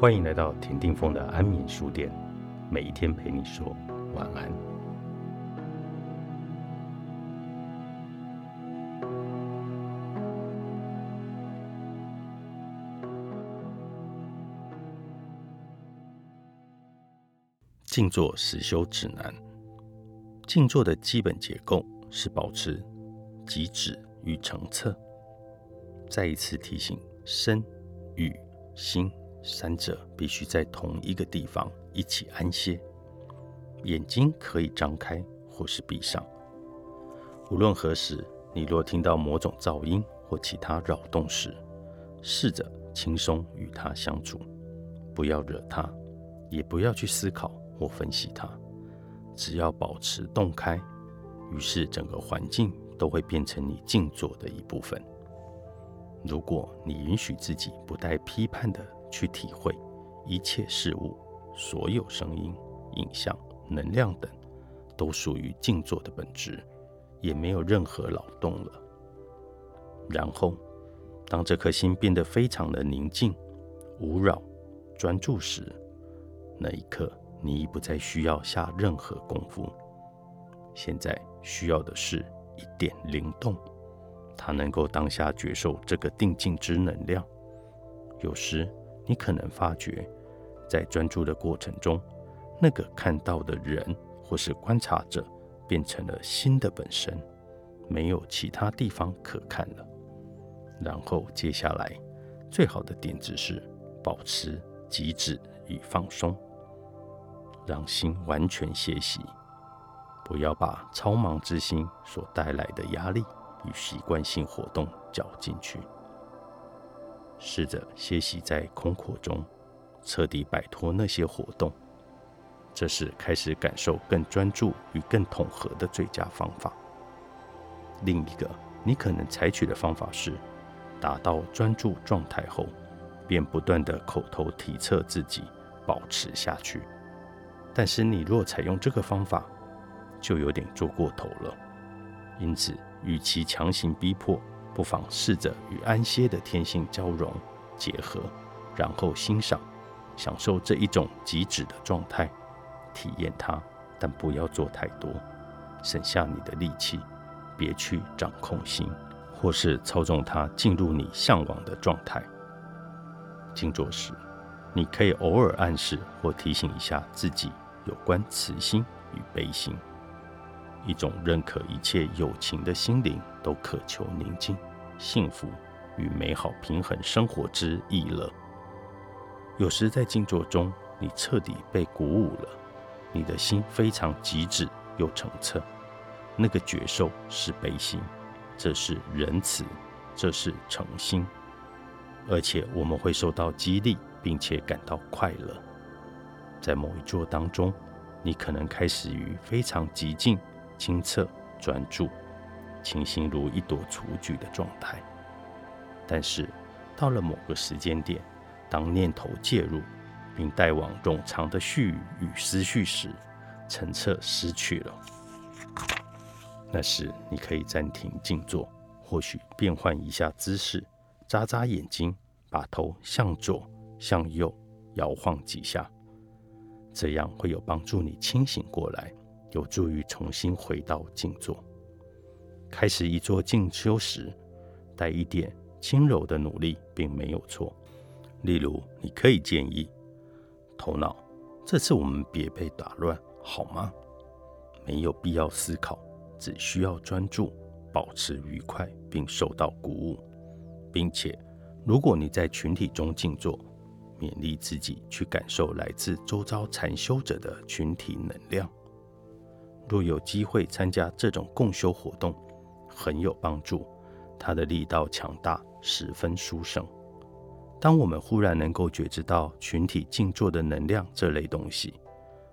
欢迎来到田定峰的安眠书店，每一天陪你说晚安。静坐实修指南。静坐的基本结构是保持极止与澄澈。再一次提醒：身、与心三者必须在同一个地方一起安歇。眼睛可以张开或是闭上。无论何时，你若听到某种噪音或其他扰动时，试着轻松与它相处，不要惹它，也不要去思考或分析它。只要保持洞开，于是整个环境都会变成你静坐的一部分。如果你允许自己不带批判的去体会一切事物，所有声音、影像、能量等，都属于静坐的本质，也没有任何劳动了。然后，当这颗心变得非常的宁静、无扰、专注时，那一刻。你已不再需要下任何功夫，现在需要的是一点灵动，它能够当下觉受这个定静之能量。有时你可能发觉，在专注的过程中，那个看到的人或是观察者变成了新的本身，没有其他地方可看了。然后接下来，最好的点子是保持极致与放松。让心完全歇息，不要把超忙之心所带来的压力与习惯性活动搅进去。试着歇息在空阔中，彻底摆脱那些活动。这是开始感受更专注与更统合的最佳方法。另一个你可能采取的方法是，达到专注状态后，便不断的口头提测自己，保持下去。但是你若采用这个方法，就有点做过头了。因此，与其强行逼迫，不妨试着与安歇的天性交融结合，然后欣赏、享受这一种极致的状态，体验它。但不要做太多，省下你的力气，别去掌控心，或是操纵它进入你向往的状态。静坐时。你可以偶尔暗示或提醒一下自己有关慈心与悲心，一种认可一切友情的心灵都渴求宁静、幸福与美好平衡生活之意乐。有时在静坐中，你彻底被鼓舞了，你的心非常极致又澄澈。那个觉受是悲心，这是仁慈，这是诚心，而且我们会受到激励。并且感到快乐，在某一座当中，你可能开始于非常极静、清澈、专注、清新如一朵雏菊的状态。但是，到了某个时间点，当念头介入，并带往冗长的絮语与思绪时，澄澈失去了。那时，你可以暂停静坐，或许变换一下姿势，眨眨眼睛，把头向左。向右摇晃几下，这样会有帮助你清醒过来，有助于重新回到静坐。开始一座静修时，带一点轻柔的努力，并没有错。例如，你可以建议头脑：这次我们别被打乱，好吗？没有必要思考，只需要专注，保持愉快，并受到鼓舞。并且，如果你在群体中静坐，勉励自己去感受来自周遭禅修者的群体能量。若有机会参加这种共修活动，很有帮助。它的力道强大，十分殊胜。当我们忽然能够觉知到群体静坐的能量这类东西，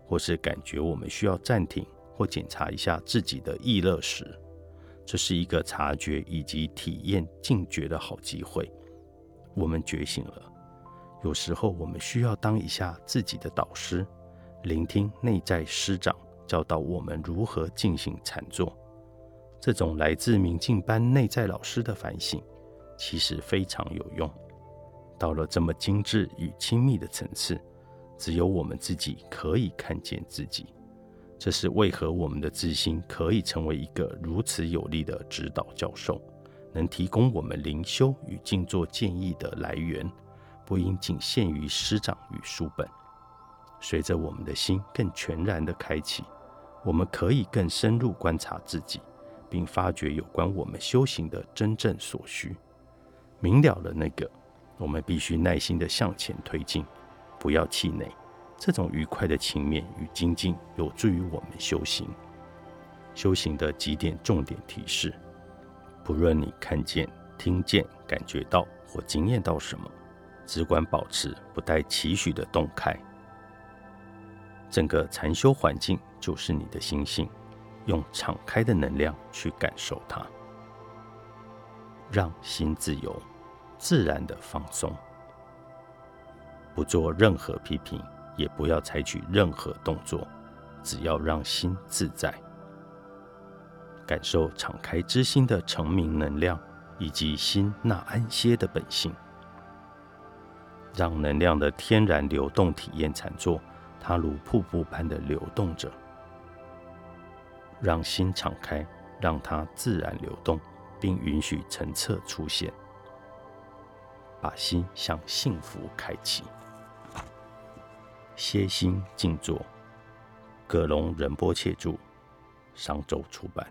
或是感觉我们需要暂停或检查一下自己的意乐时，这是一个察觉以及体验静觉的好机会。我们觉醒了。有时候，我们需要当一下自己的导师，聆听内在师长教导我们如何进行禅坐。这种来自明镜班内在老师的反省，其实非常有用。到了这么精致与亲密的层次，只有我们自己可以看见自己。这是为何我们的自信可以成为一个如此有力的指导教授，能提供我们灵修与静坐建议的来源，不应仅限于师长与书本。随着我们的心更全然的开启，我们可以更深入观察自己，并发掘有关我们修行的真正所需。明了了那个。我们必须耐心地向前推进，不要气馁。这种愉快的情面与精进有助于我们修行。修行的几点重点提示：不论你看见、听见、感觉到或经验到什么，只管保持不带期许的动开。整个禅修环境就是你的心性，用敞开的能量去感受它，让心自由。自然的放松，不做任何批评，也不要采取任何动作，只要让心自在，感受敞开之心的成名能量，以及心那安歇的本性，让能量的天然流动体验禅坐，它如瀑布般的流动着，让心敞开，让它自然流动，并允许层侧出现。把心向幸福开启，歇心静坐。葛隆仁波切著，商周出版。